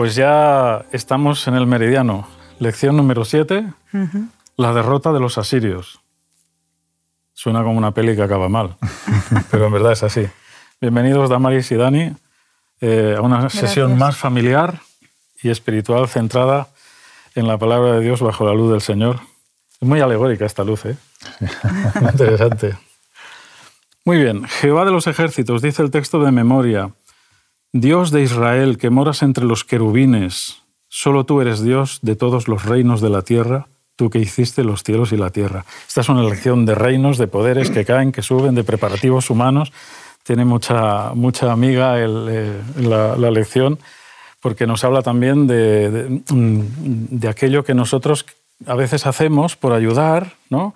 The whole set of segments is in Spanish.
Pues ya estamos en el meridiano. Lección número 7, la derrota de los asirios. Suena como una peli que acaba mal, pero en verdad es así. Bienvenidos Damaris y Dani eh, a una sesión más familiar y espiritual centrada en la palabra de Dios bajo la luz del Señor. Es muy alegórica esta luz, ¿eh? Interesante. Muy bien, Jehová de los ejércitos, dice el texto de memoria, Dios de Israel, que moras entre los querubines, solo tú eres Dios de todos los reinos de la tierra, tú que hiciste los cielos y la tierra. Esta es una lección de reinos, de poderes que caen, que suben, de preparativos humanos. Tiene mucha, mucha amiga eh, la, lección porque nos habla también de, de, aquello que nosotros a veces hacemos por ayudar, ¿no?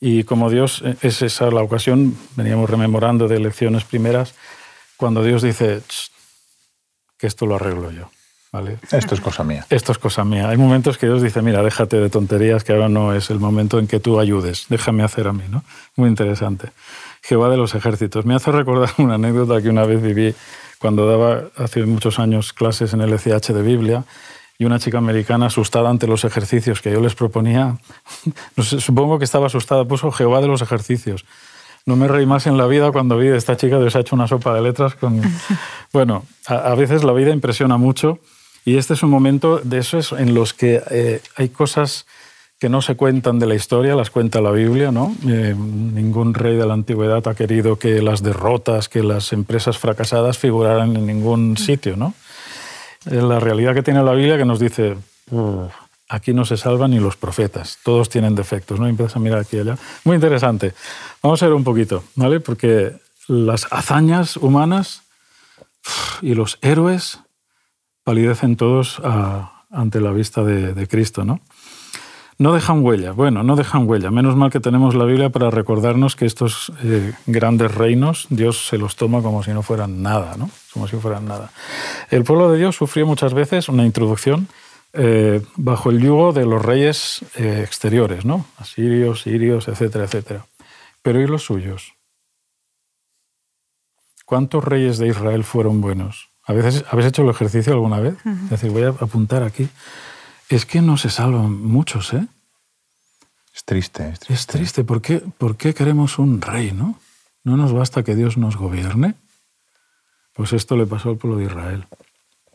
Y como Dios, eh, es esa la ocasión, veníamos rememorando de lecciones primeras, cuando Dios dice que esto lo arreglo yo. ¿vale? Esto es cosa mía. Esto es cosa mía. Hay momentos que Dios dice, mira, déjate de tonterías, que ahora no es el momento en que tú ayudes, déjame hacer a mí. ¿no? Muy interesante. Jehová de los ejércitos. Me hace recordar una anécdota que una vez viví cuando daba hace muchos años clases en el ECH de Biblia y una chica americana asustada ante los ejercicios que yo les proponía, supongo que estaba asustada, puso Jehová de los ejercicios. No me reí más en la vida cuando vi a esta chica que se ha hecho una sopa de letras con... Bueno, a, veces la vida impresiona mucho y este es un momento de esos en los que eh, hay cosas que no se cuentan de la historia, las cuenta la Biblia, ¿no? Eh, ningún rey de la antigüedad ha querido que las derrotas, que las empresas fracasadas figuraran en ningún sitio, ¿no? la realidad que tiene la Biblia que nos dice, aquí no se salvan ni los profetas, todos tienen defectos, ¿no? empiezas a mirar aquí y allá. Muy interesante. Vamos a ver un poquito, ¿vale? Porque las hazañas humanas y los héroes palidecen todos ante la vista de, de Cristo, ¿no? No dejan huella. Bueno, no dejan huella. Menos mal que tenemos la Biblia para recordarnos que estos eh, grandes reinos Dios se los toma como si no fueran nada, ¿no? Como si fueran nada. El pueblo de Dios sufrió muchas veces una introducción eh, bajo el yugo de los reyes eh, exteriores, ¿no? Asirios, sirios, etcétera, etcétera. Pero ¿y los suyos? ¿Cuántos reyes de Israel fueron buenos? ¿A veces, ¿Habéis hecho el ejercicio alguna vez? Es decir, voy a apuntar aquí. Es que no se salvan muchos, ¿eh? Es triste, es triste. Es triste. ¿Por qué, ¿Por qué queremos un rey, no? ¿No nos basta que Dios nos gobierne? Pues esto le pasó al pueblo de Israel.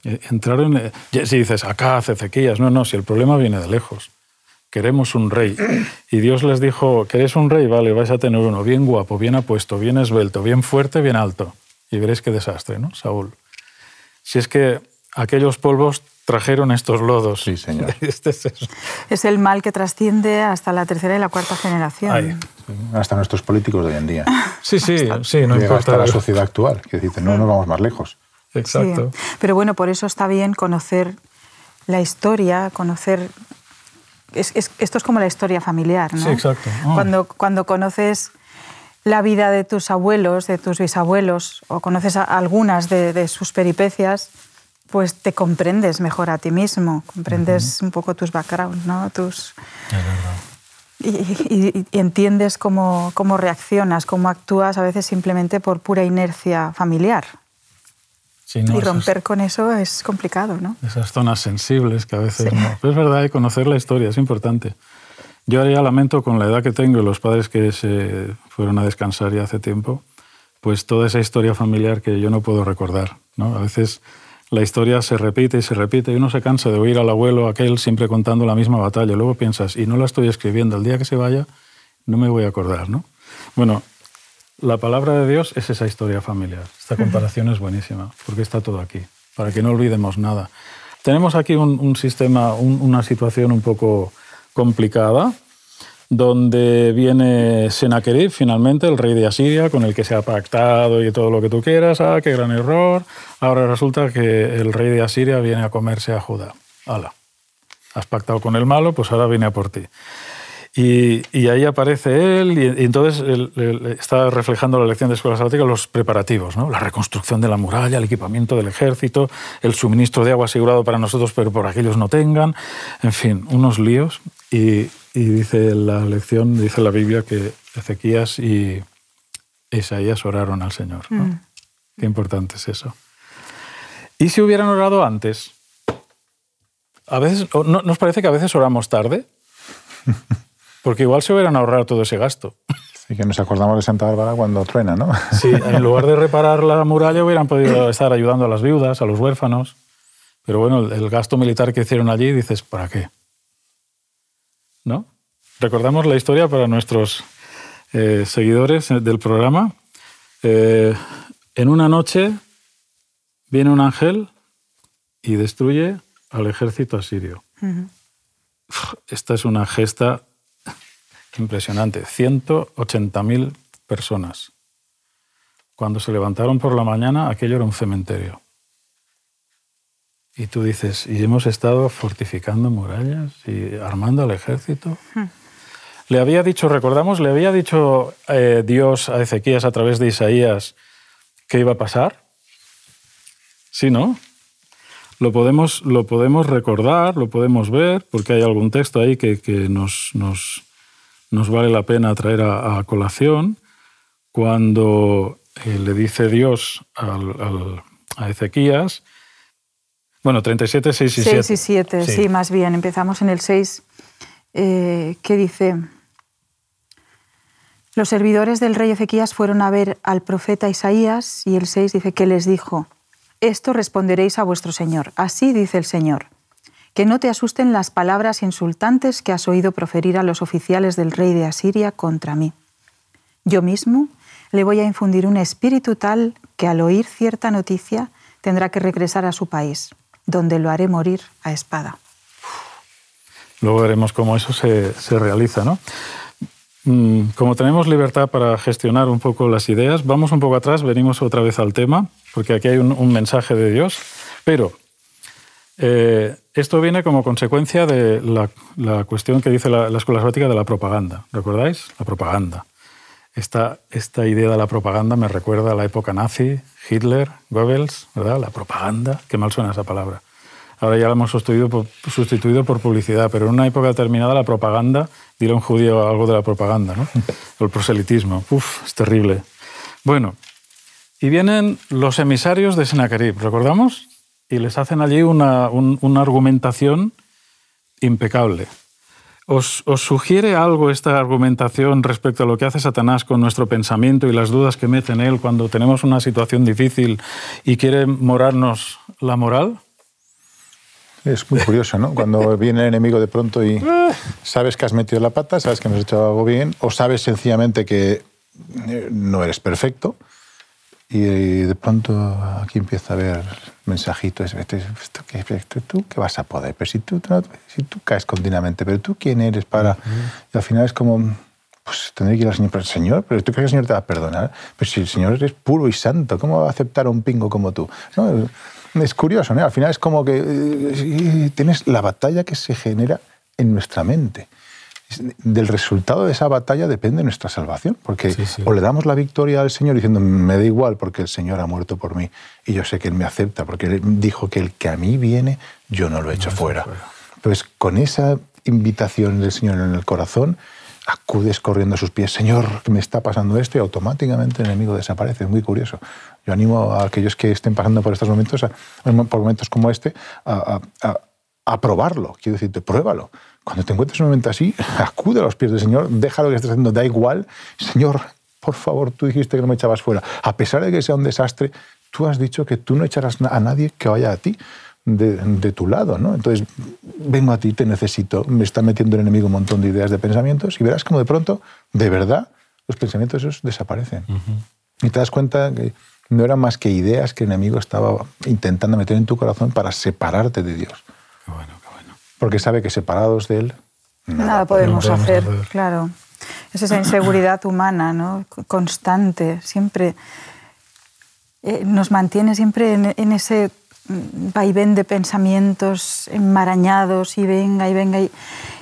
Eh, entraron. Eh, si dices, acá hace Ezequías. No, no, si el problema viene de lejos. Queremos un rey. Y Dios les dijo: ¿Queréis un rey? Vale, vais a tener uno bien guapo, bien apuesto, bien esbelto, bien fuerte, bien alto. Y veréis qué desastre, ¿no? Saúl. Si es que aquellos polvos trajeron estos lodos. Sí, señor. Este es, el mal que trasciende hasta la tercera y la cuarta generación. hasta nuestros políticos de hoy en día. Sí, sí, sí, no importa. Hasta la sociedad actual, que dice, no nos vamos más lejos. Exacto. Pero bueno, por eso está bien conocer la historia, conocer... esto es como la historia familiar, ¿no? Sí, exacto. Cuando, cuando conoces la vida de tus abuelos, de tus bisabuelos, o conoces algunas de, de sus peripecias, pues te comprendes mejor a ti mismo, comprendes un poco tus backgrounds, ¿no? Tus... Y, entiendes cómo, cómo, reaccionas, cómo actúas a veces simplemente por pura inercia familiar. Y romper con eso es complicado, ¿no? Esas zonas sensibles que a veces no. Pero es verdad, conocer la historia es importante. Yo ya lamento con la edad que tengo y los padres que se fueron a descansar ya hace tiempo, pues toda esa historia familiar que yo no puedo recordar. ¿no? A veces la historia se repite y se repite y uno se cansa de oír al abuelo aquel siempre contando la misma batalla. Luego piensas, y no la estoy escribiendo, el día que se vaya no me voy a acordar, ¿no? Bueno, la palabra de Dios es esa historia familiar. Esta comparación es buenísima, porque está todo aquí, para que no olvidemos nada. Tenemos aquí un, sistema, una situación un poco complicada, donde viene Sennacherib, finalmente, el rey de Asiria, con el que se ha pactado y todo lo que tú quieras. Ah, qué gran error. Ahora resulta que el rey de Asiria viene a comerse a Judá. Hala, has pactado con el malo, pues ahora viene a por ti. Y, ahí aparece él y, entonces está reflejando la lección de escuela sabática los preparativos, ¿no? la reconstrucción de la muralla, el equipamiento del ejército, el suministro de agua asegurado para nosotros pero por aquellos no tengan, en fin, unos líos. Y, y dice la lección, dice la Biblia, que Ezequías y Isaías oraron al Señor. Mm. Qué importante es eso. ¿Y si hubieran orado antes? A veces, ¿no nos parece que a veces oramos tarde? Porque igual se hubieran ahorrado todo ese gasto. Sí, que nos acordamos de Santa Bárbara cuando truena, ¿no? Sí, en lugar de reparar la muralla hubieran podido estar ayudando a las viudas, a los huérfanos. Pero bueno, el, el gasto militar que hicieron allí, dices, ¿para qué? ¿No? Recordamos la historia para nuestros eh, seguidores del programa. Eh, en una noche viene un ángel y destruye al ejército asirio. Esta es una gesta impresionante. 180.000 personas. Cuando se levantaron por la mañana, aquello era un cementerio. Y tú dices, ¿y hemos estado fortificando murallas y armando al ejército? Le había dicho, recordamos, le había dicho eh, Dios a Ezequías a través de Isaías qué iba a pasar. Sí, ¿no? Lo podemos, lo podemos recordar, lo podemos ver, porque hay algún texto ahí que, nos, nos, nos, vale la pena traer a, colación. Cuando eh, le dice Dios a Ezequías, bueno, 37, 6 y 7. 6 y 7, sí. más bien. Empezamos en el 6, eh, que dice, los servidores del rey Ezequías fueron a ver al profeta Isaías y el 6 dice que les dijo, esto responderéis a vuestro Señor. Así dice el Señor, que no te asusten las palabras insultantes que has oído proferir a los oficiales del rey de Asiria contra mí. Yo mismo le voy a infundir un espíritu tal que al oír cierta noticia tendrá que regresar a su país donde lo haré morir a espada. Luego veremos cómo eso se, realiza, ¿no? Mm, como tenemos libertad para gestionar un poco las ideas, vamos un poco atrás, venimos otra vez al tema, porque aquí hay un, mensaje de Dios, pero eh, esto viene como consecuencia de la, cuestión que dice la, la, escuela sabática de la propaganda. ¿Recordáis? La propaganda. Esta, esta idea de la propaganda me recuerda a la época nazi, Hitler, Goebbels, ¿verdad? La propaganda, qué mal suena esa palabra. Ahora ya la hemos sustituido por, sustituido por publicidad, pero en una época determinada la propaganda, dile a un judío algo de la propaganda, ¿no? el proselitismo. Uf, es terrible. Bueno, y vienen los emisarios de Sennacherib, ¿recordamos? Y les hacen allí una, una argumentación impecable. ¿Os, sugiere algo esta argumentación respecto a lo que hace Satanás con nuestro pensamiento y las dudas que mete en él cuando tenemos una situación difícil y quiere morarnos la moral? Es muy curioso, ¿no? Cuando viene el enemigo de pronto y sabes que has metido la pata, sabes que no has hecho algo bien, o sabes sencillamente que eh, no eres perfecto, y de pronto aquí empieza a haber mensajitos. ¿Esto qué, ¿Tú qué vas a poder? Pero si tú, si tú caes continuamente, pero tú quién eres para... Y al final es como, pues tendré que ir al Señor. Pero Señor, pero tú crees que el Señor te va a perdonar. Pero si el Señor es puro y santo, ¿cómo va a aceptar a un pingo como tú? ¿No? Es curioso, ¿no? Al final es como que eh, tienes la batalla que se genera en nuestra mente del resultado de esa batalla depende nuestra salvación, porque o le damos la victoria al Señor diciendo, me da igual porque el Señor ha muerto por mí y yo sé que Él me acepta, porque Él dijo que el que a mí viene, yo no lo echo fuera. Entonces, con esa invitación del Señor en el corazón, acudes corriendo a sus pies, Señor, me está pasando esto, y automáticamente el enemigo desaparece. Es muy curioso. Yo animo a aquellos que estén pasando por estos momentos, por momentos como este, a, a probarlo. Quiero decirte, pruébalo cuando te encuentres en un momento así, acude a los pies del Señor, deja lo que estés haciendo, da igual. Señor, por favor, tú dijiste que no me echabas fuera. A pesar de que sea un desastre, tú has dicho que tú no echarás a nadie que vaya a ti. De, tu lado, ¿no? Entonces, vengo a ti, te necesito, me está metiendo el enemigo un montón de ideas, de pensamientos, y verás como de pronto, de verdad, los pensamientos esos desaparecen. Y te das cuenta que no eran más que ideas que el enemigo estaba intentando meter en tu corazón para separarte de Dios. Bueno porque sabe que separados de él nada, podemos, hacer. Claro, es esa inseguridad humana, ¿no? Constante, siempre eh, nos mantiene siempre en, ese vaivén de pensamientos enmarañados y venga y venga y,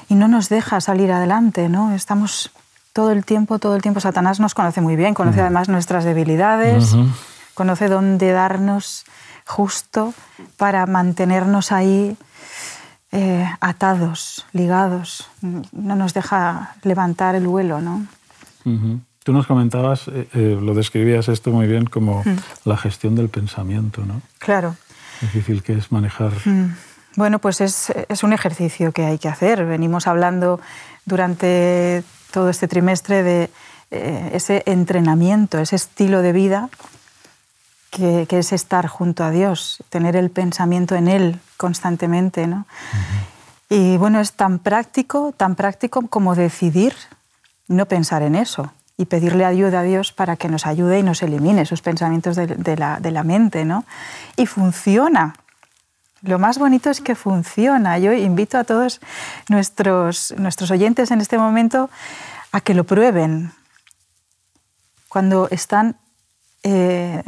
no nos deja salir adelante, ¿no? Estamos todo el tiempo, todo el tiempo. Satanás nos conoce muy bien, conoce además nuestras debilidades, conoce dónde darnos justo para mantenernos ahí eh, atados, ligados, no nos deja levantar el vuelo, ¿no? Tú nos comentabas, eh, eh, lo describías esto muy bien como la gestión del pensamiento, ¿no? Claro. Difícil que es manejar. Bueno, pues es, es, un ejercicio que hay que hacer. Venimos hablando durante todo este trimestre de eh, ese entrenamiento, ese estilo de vida que, que, es estar junto a Dios, tener el pensamiento en Él constantemente. ¿no? Y bueno, es tan práctico, tan práctico como decidir no pensar en eso y pedirle ayuda a Dios para que nos ayude y nos elimine esos pensamientos de, de, la, de la, mente. ¿no? Y funciona. Lo más bonito es que funciona. Yo invito a todos nuestros, nuestros oyentes en este momento a que lo prueben. Cuando están eh,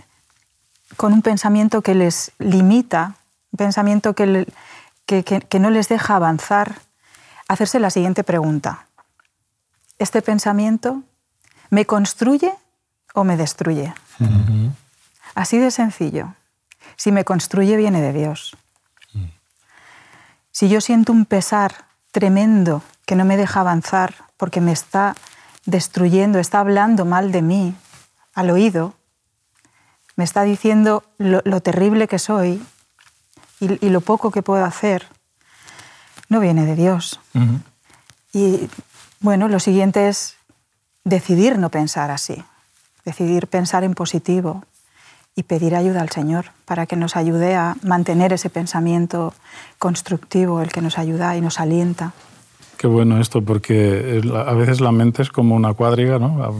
con un pensamiento que les limita, un pensamiento que, le, que, que, que no les deja avanzar, hacerse la siguiente pregunta. ¿Este pensamiento me construye o me destruye? Uh -huh. Así de sencillo. Si me construye, viene de Dios. Uh -huh. Si yo siento un pesar tremendo que no me deja avanzar porque me está destruyendo, está hablando mal de mí al oído, me está diciendo lo, lo terrible que soy y, y, lo poco que puedo hacer, no viene de Dios. Uh -huh. Y bueno, lo siguiente es decidir no pensar así, decidir pensar en positivo y pedir ayuda al Señor para que nos ayude a mantener ese pensamiento constructivo, el que nos ayuda y nos alienta. Qué bueno esto, porque a veces la mente es como una cuadriga, ¿no?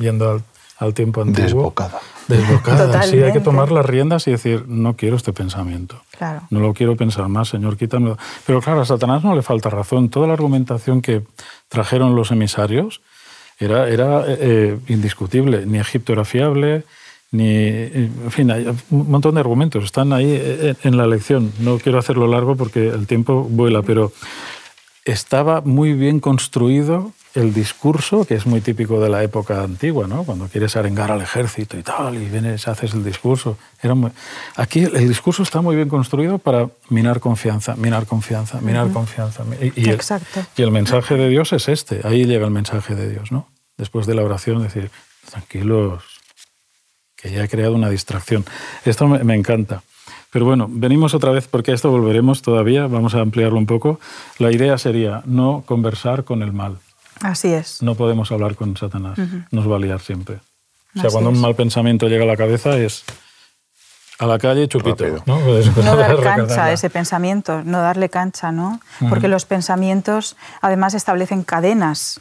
Yendo al, tiempo antiguo. Desbocada. Desbocada. Totalmente. Sí, hay que tomar las riendas y decir, no quiero este pensamiento. Claro. No lo quiero pensar más, Señor, quítamelo. Pero claro, a Satanás no le falta razón. Toda la argumentación que trajeron los emisarios era, era eh, indiscutible. Ni Egipto era fiable, ni. En fin, hay un montón de argumentos. Están ahí eh, en la lección. No quiero hacerlo largo porque el tiempo vuela, pero estaba muy bien construido el discurso, que es muy típico de la época antigua, ¿no? cuando quieres arengar al ejército y tal, y vienes, haces el discurso. Era muy... Aquí el discurso está muy bien construido para minar confianza, minar confianza, minar uh -huh. confianza. Y, y, Exacto. El, y el mensaje de Dios es este, ahí llega el mensaje de Dios, ¿no? Después de la oración, decir, tranquilos, que ya he creado una distracción. Esto me, me encanta. Pero bueno, venimos otra vez porque a esto volveremos todavía, vamos a ampliarlo un poco. La idea sería no conversar con el mal. Así es. No podemos hablar con Satanás, uh -huh. nos va a liar siempre. O sea, Así cuando es. un mal pensamiento llega a la cabeza es a la calle chupito. ¿no? no dar cancha a ese pensamiento, no darle cancha, ¿no? Uh -huh. Porque los pensamientos además establecen cadenas.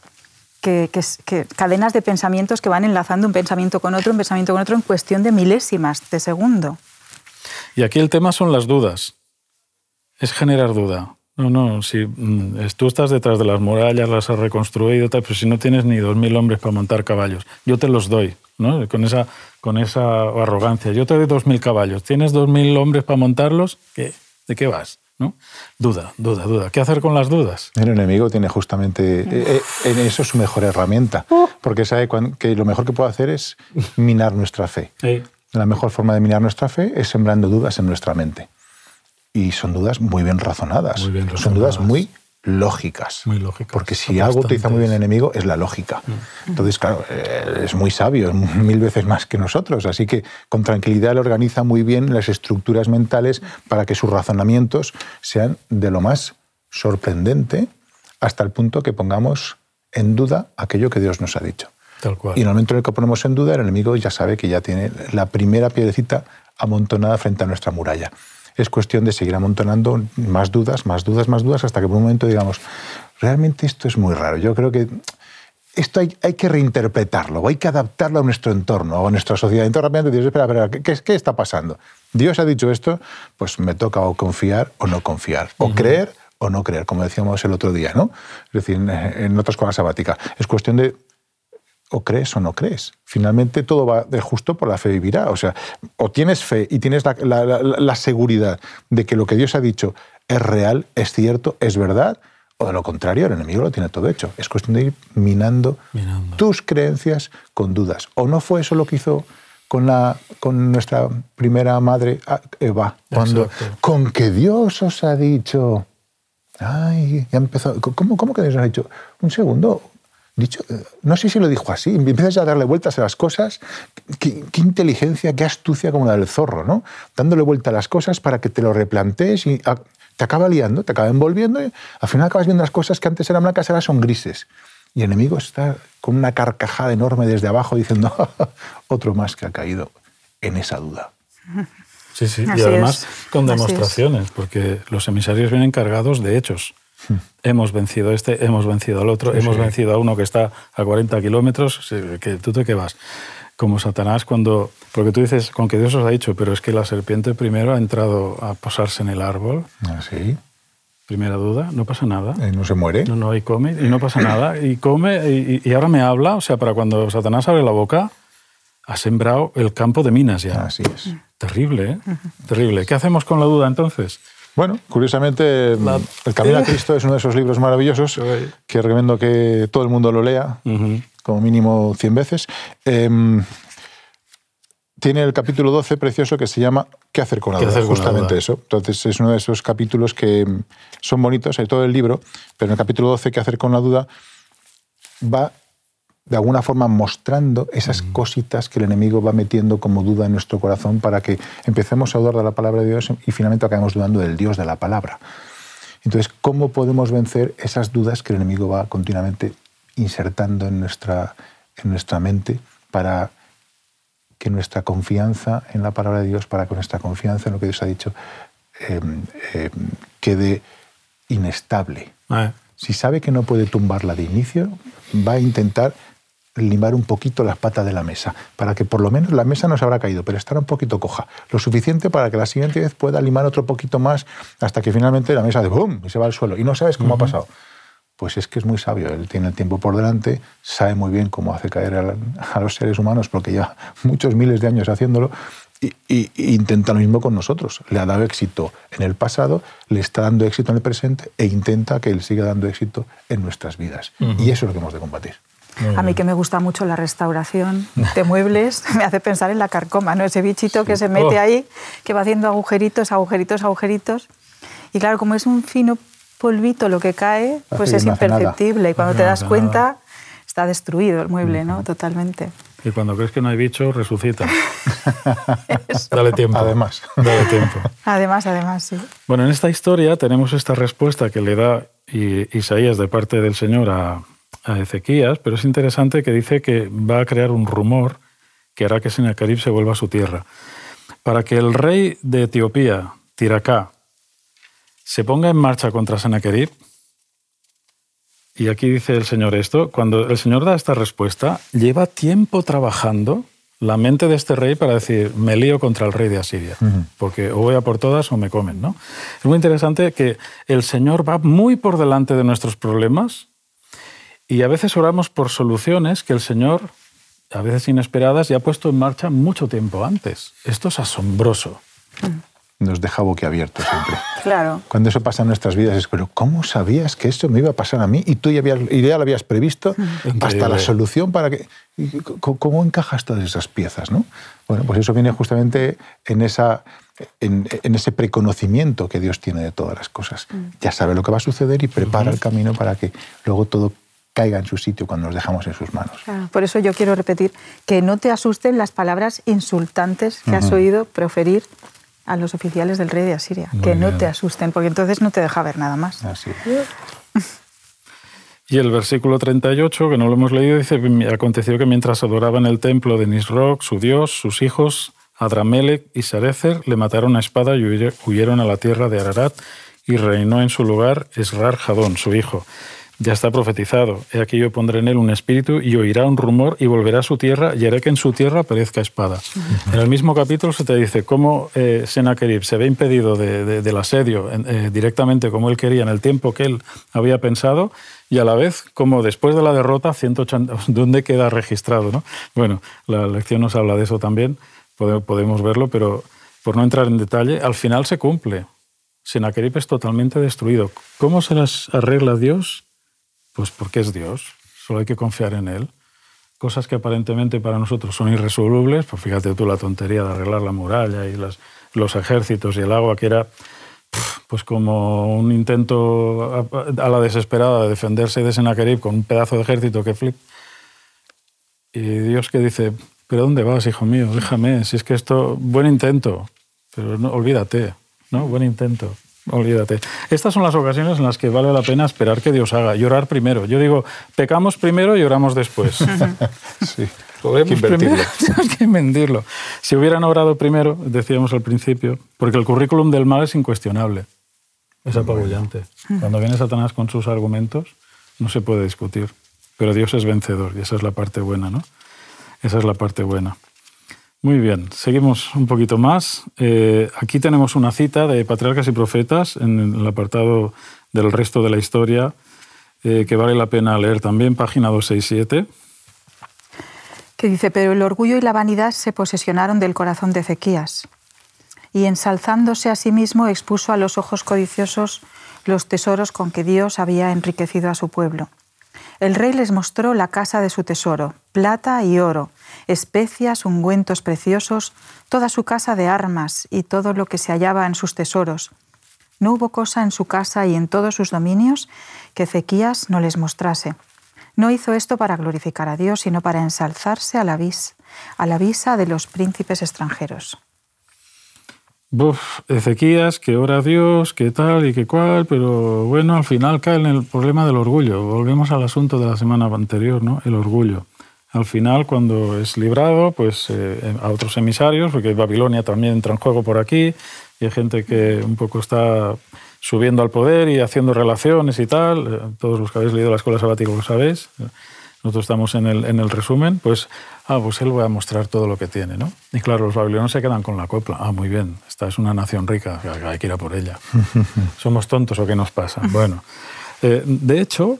Que, que, que, cadenas de pensamientos que van enlazando un pensamiento con otro, un pensamiento con otro en cuestión de milésimas de segundo. Y aquí el tema son las dudas. Es generar duda. No, no, si mm, tú estás detrás de las murallas, las has reconstruido, tal, pero si no tienes ni dos mil hombres para montar caballos, yo te los doy, ¿no? Con esa, con esa arrogancia. Yo te doy dos mil caballos, ¿tienes dos mil hombres para montarlos? ¿Qué? ¿De qué vas? ¿no? Duda, duda, duda. ¿Qué hacer con las dudas? El enemigo tiene justamente eh, en eso su mejor herramienta, porque sabe que lo mejor que puede hacer es minar nuestra fe. Sí. La mejor forma de minar nuestra fe es sembrando dudas en nuestra mente. Y son dudas muy bien razonadas. Muy bien razonadas. Son dudas muy lógicas. Muy lógicas. Porque si algo utiliza muy bien el enemigo es la lógica. Mm. Entonces, claro, eh, es muy sabio, mil veces más que nosotros. Así que con tranquilidad le organiza muy bien las estructuras mentales para que sus razonamientos sean de lo más sorprendente hasta el punto que pongamos en duda aquello que Dios nos ha dicho. Tal cual. Y en el momento en el que ponemos en duda, el enemigo ya sabe que ya tiene la primera piedrecita amontonada frente a nuestra muralla. Es cuestión de seguir amontonando más dudas, más dudas, más dudas, hasta que por un momento digamos, realmente esto es muy raro. Yo creo que esto hay, hay que reinterpretarlo, o hay que adaptarlo a nuestro entorno, o a nuestra sociedad. Entonces rápidamente dices, espera, espera, ¿qué, ¿qué, está pasando? Dios ha dicho esto, pues me toca o confiar o no confiar, o uh -huh. creer o no creer, como decíamos el otro día, ¿no? Es decir, en otras cosas sabáticas. Es cuestión de o crees o no crees. Finalmente todo va de justo por la fe vivirá. O sea, o tienes fe y tienes la, la, la, la, seguridad de que lo que Dios ha dicho es real, es cierto, es verdad, o de lo contrario, el enemigo lo tiene todo hecho. Es cuestión de ir minando, minando. tus creencias con dudas. ¿O no fue eso lo que hizo con, la, con nuestra primera madre, Eva? Cuando, Exacto. con que Dios os ha dicho... Ay, ya empezó. ¿Cómo, ¿Cómo que Dios os ha dicho? Un segundo, dicho, no sé si lo dijo así, empiezas a darle vueltas a las cosas, qué, qué, inteligencia, qué astucia como la del zorro, ¿no? Dándole vuelta a las cosas para que te lo replantees y... Ah, te acaba liando, te acaba envolviendo y al final acabas viendo las cosas que antes eran blancas, ahora son grises. Y el enemigo está con una carcajada enorme desde abajo diciendo, otro más que ha caído en esa duda. Sí, sí, Así y además es. con demostraciones, porque los emisarios vienen cargados de hechos. Hemos vencido a este, hemos vencido al otro. Sí, hemos sí. vencido a uno que está a 40 kilómetros, sí, que tú te qué vas. Como Satanás cuando... Porque tú dices, con que Dios os ha dicho, pero es que la serpiente primero ha entrado a posarse en el árbol. Así, Primera duda, no pasa nada. eh, no se muere. No, no, y come, y no pasa nada. Y come, y, y ahora me habla, o sea, para cuando Satanás abre la boca, ha sembrado el campo de minas ya. Así es. Terrible, ¿eh? Terrible. ¿Qué hacemos con la duda entonces? Bueno, curiosamente, El Camino a Cristo es uno de esos libros maravillosos que recomiendo que todo el mundo lo lea, como mínimo 100 veces. Em, tiene el capítulo 12 precioso que se llama ¿Qué hacer con la ¿Qué duda? Justamente eso. Entonces es uno de esos capítulos que mm, son bonitos, hay todo el libro, pero en el capítulo 12 ¿Qué hacer con la duda? va de alguna forma mostrando esas cositas que el enemigo va metiendo como duda en nuestro corazón para que empecemos a dudar de la palabra de Dios y finalmente acabemos dudando del Dios de la palabra. Entonces, ¿cómo podemos vencer esas dudas que el enemigo va continuamente insertando en nuestra, en nuestra mente para que nuestra confianza en la palabra de Dios, para que nuestra confianza en lo que Dios ha dicho eh, eh, quede inestable? Ah, Si sabe que no puede tumbarla de inicio, va a intentar limar un poquito las patas de la mesa, para que por lo menos la mesa no se habrá caído, pero estará un poquito coja. Lo suficiente para que la siguiente vez pueda limar otro poquito más hasta que finalmente la mesa de ¡boom! y se va al suelo. Y no sabes cómo ha pasado. Pues es que es muy sabio, él tiene el tiempo por delante, sabe muy bien cómo hace caer a, los seres humanos, porque lleva muchos miles de años haciéndolo, y, y- y intenta lo mismo con nosotros. Le ha dado éxito en el pasado, le está dando éxito en el presente, e intenta que él siga dando éxito en nuestras vidas. Y eso es lo que hemos de combatir. A mí que me gusta mucho la restauración de muebles, me hace pensar en la carcoma, ¿no? Ese bichito que se mete Oh. ahí, que va haciendo agujeritos, agujeritos, agujeritos. Y claro, como es un fino polvito lo que cae, Hace pues es nada. imperceptible. Y cuando No te das nada. cuenta, está destruido el mueble, ¿no? Totalmente. Y cuando crees que no hay bicho, resucita. Dale tiempo. Además. Dale tiempo. Además, además, sí. Bueno, en esta historia tenemos esta respuesta que le da Isaías de parte del Señor a, a Ezequías, pero es interesante que dice que va a crear un rumor que hará que Sennacherib se vuelva a su tierra. Para que el rey de Etiopía, Tiracá, se ponga en marcha contra Sennacherib, y aquí dice el Señor esto, cuando el Señor da esta respuesta, lleva tiempo trabajando la mente de este rey para decir, me lío contra el rey de Asiria, porque o voy a por todas o me comen. ¿no? Es muy interesante que el Señor va muy por delante de nuestros problemas y a veces oramos por soluciones que el Señor, a veces inesperadas, ya ha puesto en marcha mucho tiempo antes. Esto es asombroso. Nos deja boquiabiertos siempre. Claro. Cuando eso pasa en nuestras vidas es, pero ¿cómo sabías que esto me iba a pasar a mí? Y tú ya, habías, y ya lo habías previsto hasta Increíble. la solución para que... ¿Cómo encajas todas esas piezas? ¿no? Bueno, pues eso viene justamente en, esa, en, en ese preconocimiento que Dios tiene de todas las cosas. Ya sabe lo que va a suceder y prepara el camino para que luego todo caiga en su sitio cuando nos dejamos en sus manos. Claro, Por eso yo quiero repetir que no te asusten las palabras insultantes que has oído proferir a los oficiales del rey de Asiria. Muy que no bien. te asusten, porque entonces no te deja ver nada más. Así. Y el versículo 38, que no lo hemos leído, dice, aconteció que mientras adoraba en el templo de Nisroch, su dios, sus hijos, Adramelech y Sarecer, le mataron a espada y huye- huyeron a la tierra de Ararat y reinó en su lugar Esrar Jadón, su hijo. Ya está profetizado. He aquí yo pondré en él un espíritu y oirá un rumor y volverá a su tierra y haré que en su tierra perezca espada. En el mismo capítulo se te dice cómo eh, Sennacherib se ve impedido de- de- del asedio eh, directamente como él quería en el tiempo que él había pensado y a la vez como después de la derrota 180, ¿dónde queda registrado? ¿no? Bueno, la lección nos habla de eso también, pode- podemos verlo, pero por no entrar en detalle, al final se cumple. Sennacherib es totalmente destruido. ¿Cómo se las arregla Dios? Pues porque es Dios, solo hay que confiar en Él. Cosas que aparentemente para nosotros son irresolubles, pues fíjate tú la tontería de arreglar la muralla y los ejércitos y el agua, que era pues como un intento a, la desesperada de defenderse de Sennacherib con un pedazo de ejército que flip. Y Dios que dice, ¿pero dónde vas, hijo mío? Déjame, si es que esto, buen intento, pero no, olvídate, ¿no? Buen intento. Olvídate. Estas son las ocasiones en las que vale la pena esperar que Dios haga, llorar primero. Yo digo, pecamos primero y oramos después. Sí. Podemos Hay que primero, invertirlo. tenemos que invertirlo. Si hubieran orado primero, decíamos al principio, porque el currículum del mal es incuestionable, es apabullante. Cuando viene Satanás con sus argumentos, no se puede discutir. Pero Dios es vencedor y esa es la parte buena, ¿no? Esa es la parte buena. Muy bien, seguimos un poquito más. Eh, aquí tenemos una cita de Patriarcas y Profetas en el apartado del resto de la historia, eh, que vale la pena leer también, página 267. que dice, pero el orgullo y la vanidad se posesionaron del corazón de Ezequías, y ensalzándose a sí mismo expuso a los ojos codiciosos los tesoros con que Dios había enriquecido a su pueblo. El rey les mostró la casa de su tesoro, plata y oro, especias, ungüentos preciosos, toda su casa de armas y todo lo que se hallaba en sus tesoros. No hubo cosa en su casa y en todos sus dominios que Ezequías no les mostrase. No hizo esto para glorificar a Dios, sino para ensalzarse a la, vis, a la visa de los príncipes extranjeros. Buf, Ezequías, que ora a Dios, que tal y que cual, pero bueno, al final cae en el problema del orgullo. Volvemos al asunto de la semana anterior, ¿no? El orgullo. Al final, cuando es librado, pues eh, a otros emisarios, porque Babilonia también entra en juego por aquí, y hay gente que un poco está subiendo al poder y haciendo relaciones y tal. Eh, Todos los que habéis leído la escuela sabática lo sabéis. Nosotros estamos en el, en el resumen, pues, ah, pues él va a mostrar todo lo que tiene, ¿no? Y claro, los babilonios se quedan con la copla. Ah, muy bien, esta es una nación rica, hay que ir a por ella. ¿Somos tontos o qué nos pasa? Bueno, eh, de hecho,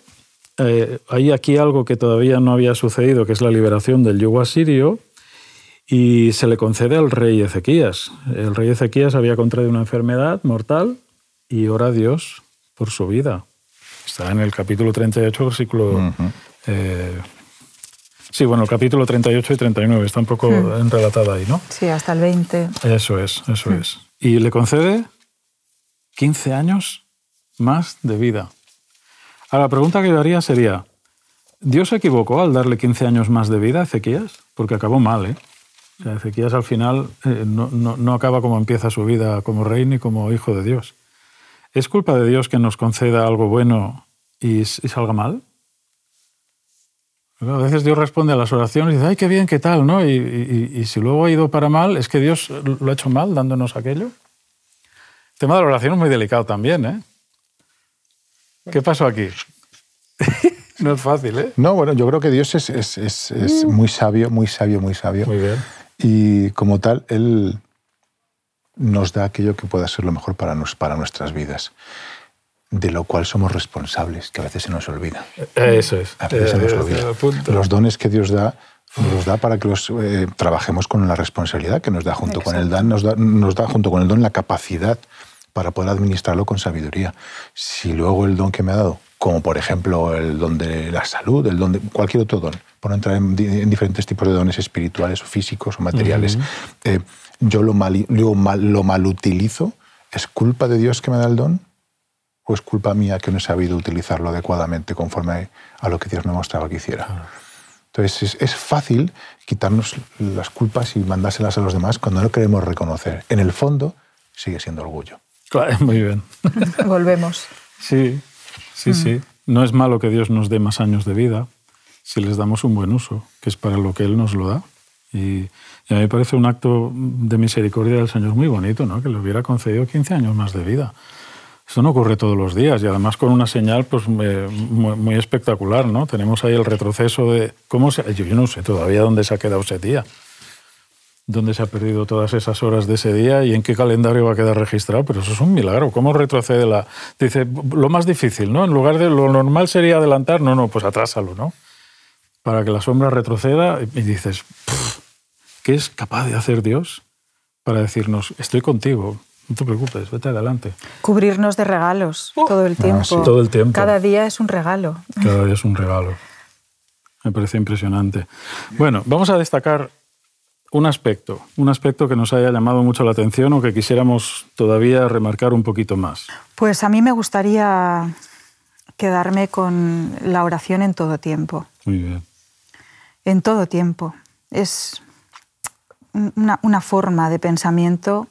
eh, hay aquí algo que todavía no había sucedido, que es la liberación del yugo asirio, y se le concede al rey Ezequías. El rey Ezequías había contraído una enfermedad mortal y ora a Dios por su vida. Está en el capítulo 38, versículo... eh, sí, bueno, el capítulo 38 y 39, está un poco enrelatada ahí, ¿no? Sí, hasta el 20. Eso es, eso es. Y le concede 15 años más de vida. Ahora, la pregunta que yo haría sería, ¿Dios se equivocó al darle 15 años más de vida a Ezequías? Porque acabó mal, ¿eh? O sea, Ezequías al final eh, no, no- no acaba como empieza su vida como rey ni como hijo de Dios. ¿Es culpa de Dios que nos conceda algo bueno y, y salga mal? A veces Dios responde a las oraciones y dice, ay, qué bien, qué tal, ¿no? Y, y- y si luego ha ido para mal, es que Dios lo ha hecho mal dándonos aquello. El tema de la oración es muy delicado también, ¿eh? ¿Qué pasó aquí? no es fácil, ¿eh? No, bueno, yo creo que Dios es, es- es- es muy sabio, muy sabio, muy sabio. Muy bien. Y como tal, Él nos da aquello que pueda ser lo mejor para, nos- para nuestras vidas, de lo cual somos responsables, que a veces se nos olvida. Eso es. A veces se nos Eh, olvida. punto. Los dones que Dios da, nos los da para que los eh, trabajemos con la responsabilidad que nos da junto con el don, nos da, nos da junto con el don la capacidad para poder administrarlo con sabiduría. Si luego el don que me ha dado, como por ejemplo el don de la salud, el don de cualquier otro don, por no entrar en, en diferentes tipos de dones espirituales o físicos o materiales, eh, yo lo mal, mal, lo malutilizo, ¿es culpa de Dios que me da el don? ¿O es culpa mía que no he sabido utilizarlo adecuadamente conforme a lo que Dios me mostraba que hiciera? Entonces es, es fácil quitarnos las culpas y mandárselas a los demás cuando no queremos reconocer. En el fondo sigue siendo orgullo. Claro, Muy bien. Volvemos. Sí, sí, sí. No es malo que Dios nos dé más años de vida si les damos un buen uso, que es para lo que Él nos lo da. Y, y a mí me parece un acto de misericordia del Señor muy bonito, ¿no? Que le hubiera concedido 15 años más de vida. Esto no ocurre todos los días y además con una señal pues, muy, muy espectacular, ¿no? Tenemos ahí el retroceso de... ¿Cómo se, yo, yo no sé todavía dónde se ha quedado ese día. ¿Dónde se ha perdido todas esas horas de ese día y en qué calendario va a quedar registrado? Pero eso es un milagro. ¿Cómo retrocede la...? Dice, lo más difícil, ¿no? En lugar de lo normal sería adelantar, no, no, pues atrásalo, ¿no? Para que la sombra retroceda y dices, "Pff, ¿qué es capaz de hacer Dios para decirnos, estoy contigo, no te preocupes, vete adelante? Cubrirnos de regalos todo el tiempo. sí. Todo el tiempo. Cada día es un regalo. Cada día es un regalo. Me parece impresionante. Bueno, vamos a destacar un aspecto, un aspecto que nos haya llamado mucho la atención o que quisiéramos todavía remarcar un poquito más. Pues a mí me gustaría quedarme con la oración en todo tiempo. Muy bien. En todo tiempo. Es una, una forma de pensamiento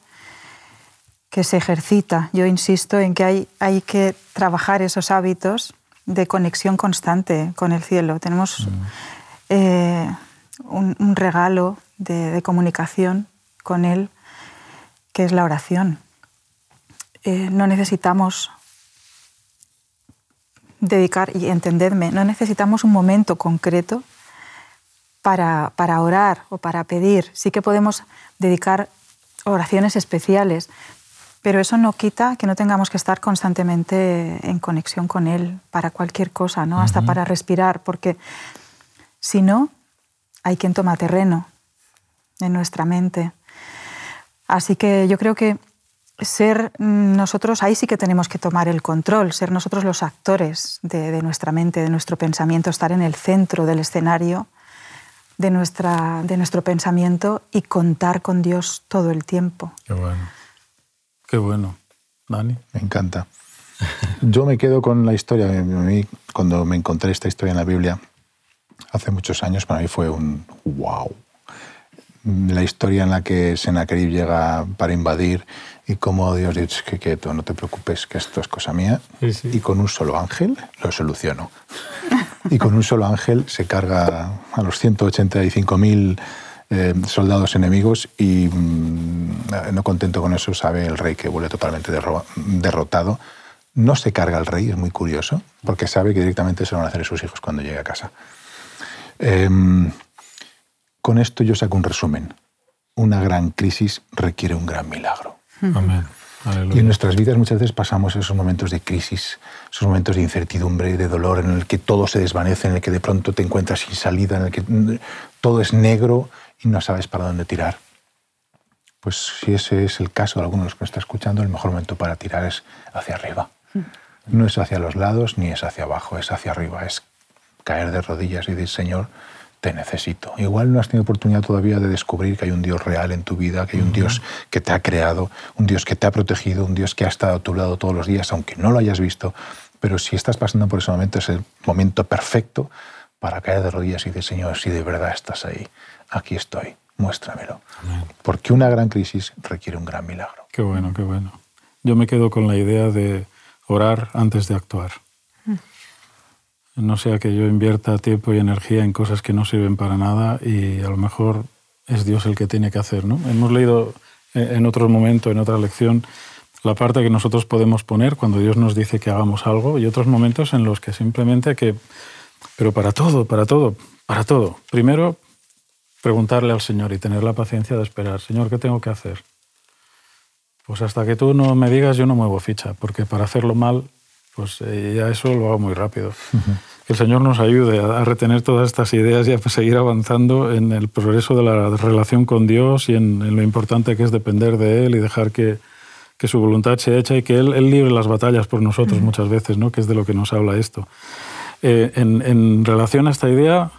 que se ejercita. Yo insisto en que hay, hay que trabajar esos hábitos de conexión constante con el cielo. Tenemos mm. eh, un, regalo de, comunicación con Él, que es la oración. Eh, no necesitamos dedicar, y entendedme, no necesitamos un momento concreto para, para orar o para pedir. Sí que podemos dedicar oraciones especiales, pero eso no quita que no tengamos que estar constantemente en conexión con Él para cualquier cosa, ¿no? hasta para respirar, porque si no, hay quien toma terreno en nuestra mente. Así que yo creo que ser nosotros, ahí sí que tenemos que tomar el control, ser nosotros los actores de, nuestra mente, de nuestro pensamiento, estar en el centro del escenario de, nuestra, de nuestro pensamiento y contar con Dios todo el tiempo. Qué bueno. Qué bueno. Dani. Me encanta. Yo me quedo con la historia. Cuando me encontré esta historia en la Biblia, hace muchos años, para mí fue un wow. La historia en la que Sennacherib llega para invadir y cómo Dios dice que quieto, no te preocupes, que esto es cosa mía. Y con un solo ángel lo soluciono. y con un solo ángel se carga a los 185.000 eh, soldados enemigos y mm, no contento con eso sabe el rey que vuelve totalmente derrotado. No se carga el rey, es muy curioso, porque sabe que directamente se lo van a hacer sus hijos cuando llegue a casa. Em, con esto yo saco un resumen. Una gran crisis requiere un gran milagro. Amén. Y en nuestras vidas muchas veces pasamos esos momentos de crisis, esos momentos de incertidumbre, de dolor, en el que todo se desvanece, en el que de pronto te encuentras sin salida, en el que mm, todo es negro y no sabes para dónde tirar. Pues si ese es el caso de alguno de los que me está escuchando, el mejor momento para tirar es hacia arriba. No es hacia los lados ni es hacia abajo, es hacia arriba, es caer de rodillas y decir, Señor, te necesito. Igual no has tenido oportunidad todavía de descubrir que hay un Dios real en tu vida, que hay un Dios que te ha creado, un Dios que te ha protegido, un Dios que ha estado a tu lado todos los días, aunque no lo hayas visto. Pero si estás pasando por ese momento, es el momento perfecto para caer de rodillas y decir, Señor, si de verdad estás ahí, aquí estoy, muéstramelo. Porque una gran crisis requiere un gran milagro. Qué bueno, qué bueno. Yo me quedo con la idea de orar antes de actuar. No sea que yo invierta tiempo y energía en cosas que no sirven para nada y a lo mejor es Dios el que tiene que hacer. ¿no? Hemos leído en otro momento, en otra lección, la parte que nosotros podemos poner cuando Dios nos dice que hagamos algo y otros momentos en los que simplemente que... Pero para todo, para todo, para todo. Primero, preguntarle al Señor y tener la paciencia de esperar, Señor, ¿qué tengo que hacer? Pues hasta que tú no me digas, yo no muevo ficha, porque para hacerlo mal, pues eh, ya eso lo hago muy rápido. Que el Señor nos ayude a, retener todas estas ideas y a seguir avanzando en el progreso de la relación con Dios y en, lo importante que es depender de Él y dejar que, que su voluntad se echa y que Él, él libre las batallas por nosotros muchas veces, ¿no? que es de lo que nos habla esto. Eh, en, en relación a esta idea,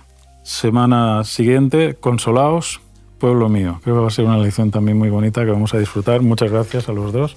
semana siguiente, consolaos, pueblo mío. Creo que va a ser una lección también muy bonita que vamos a disfrutar. Muchas gracias a los dos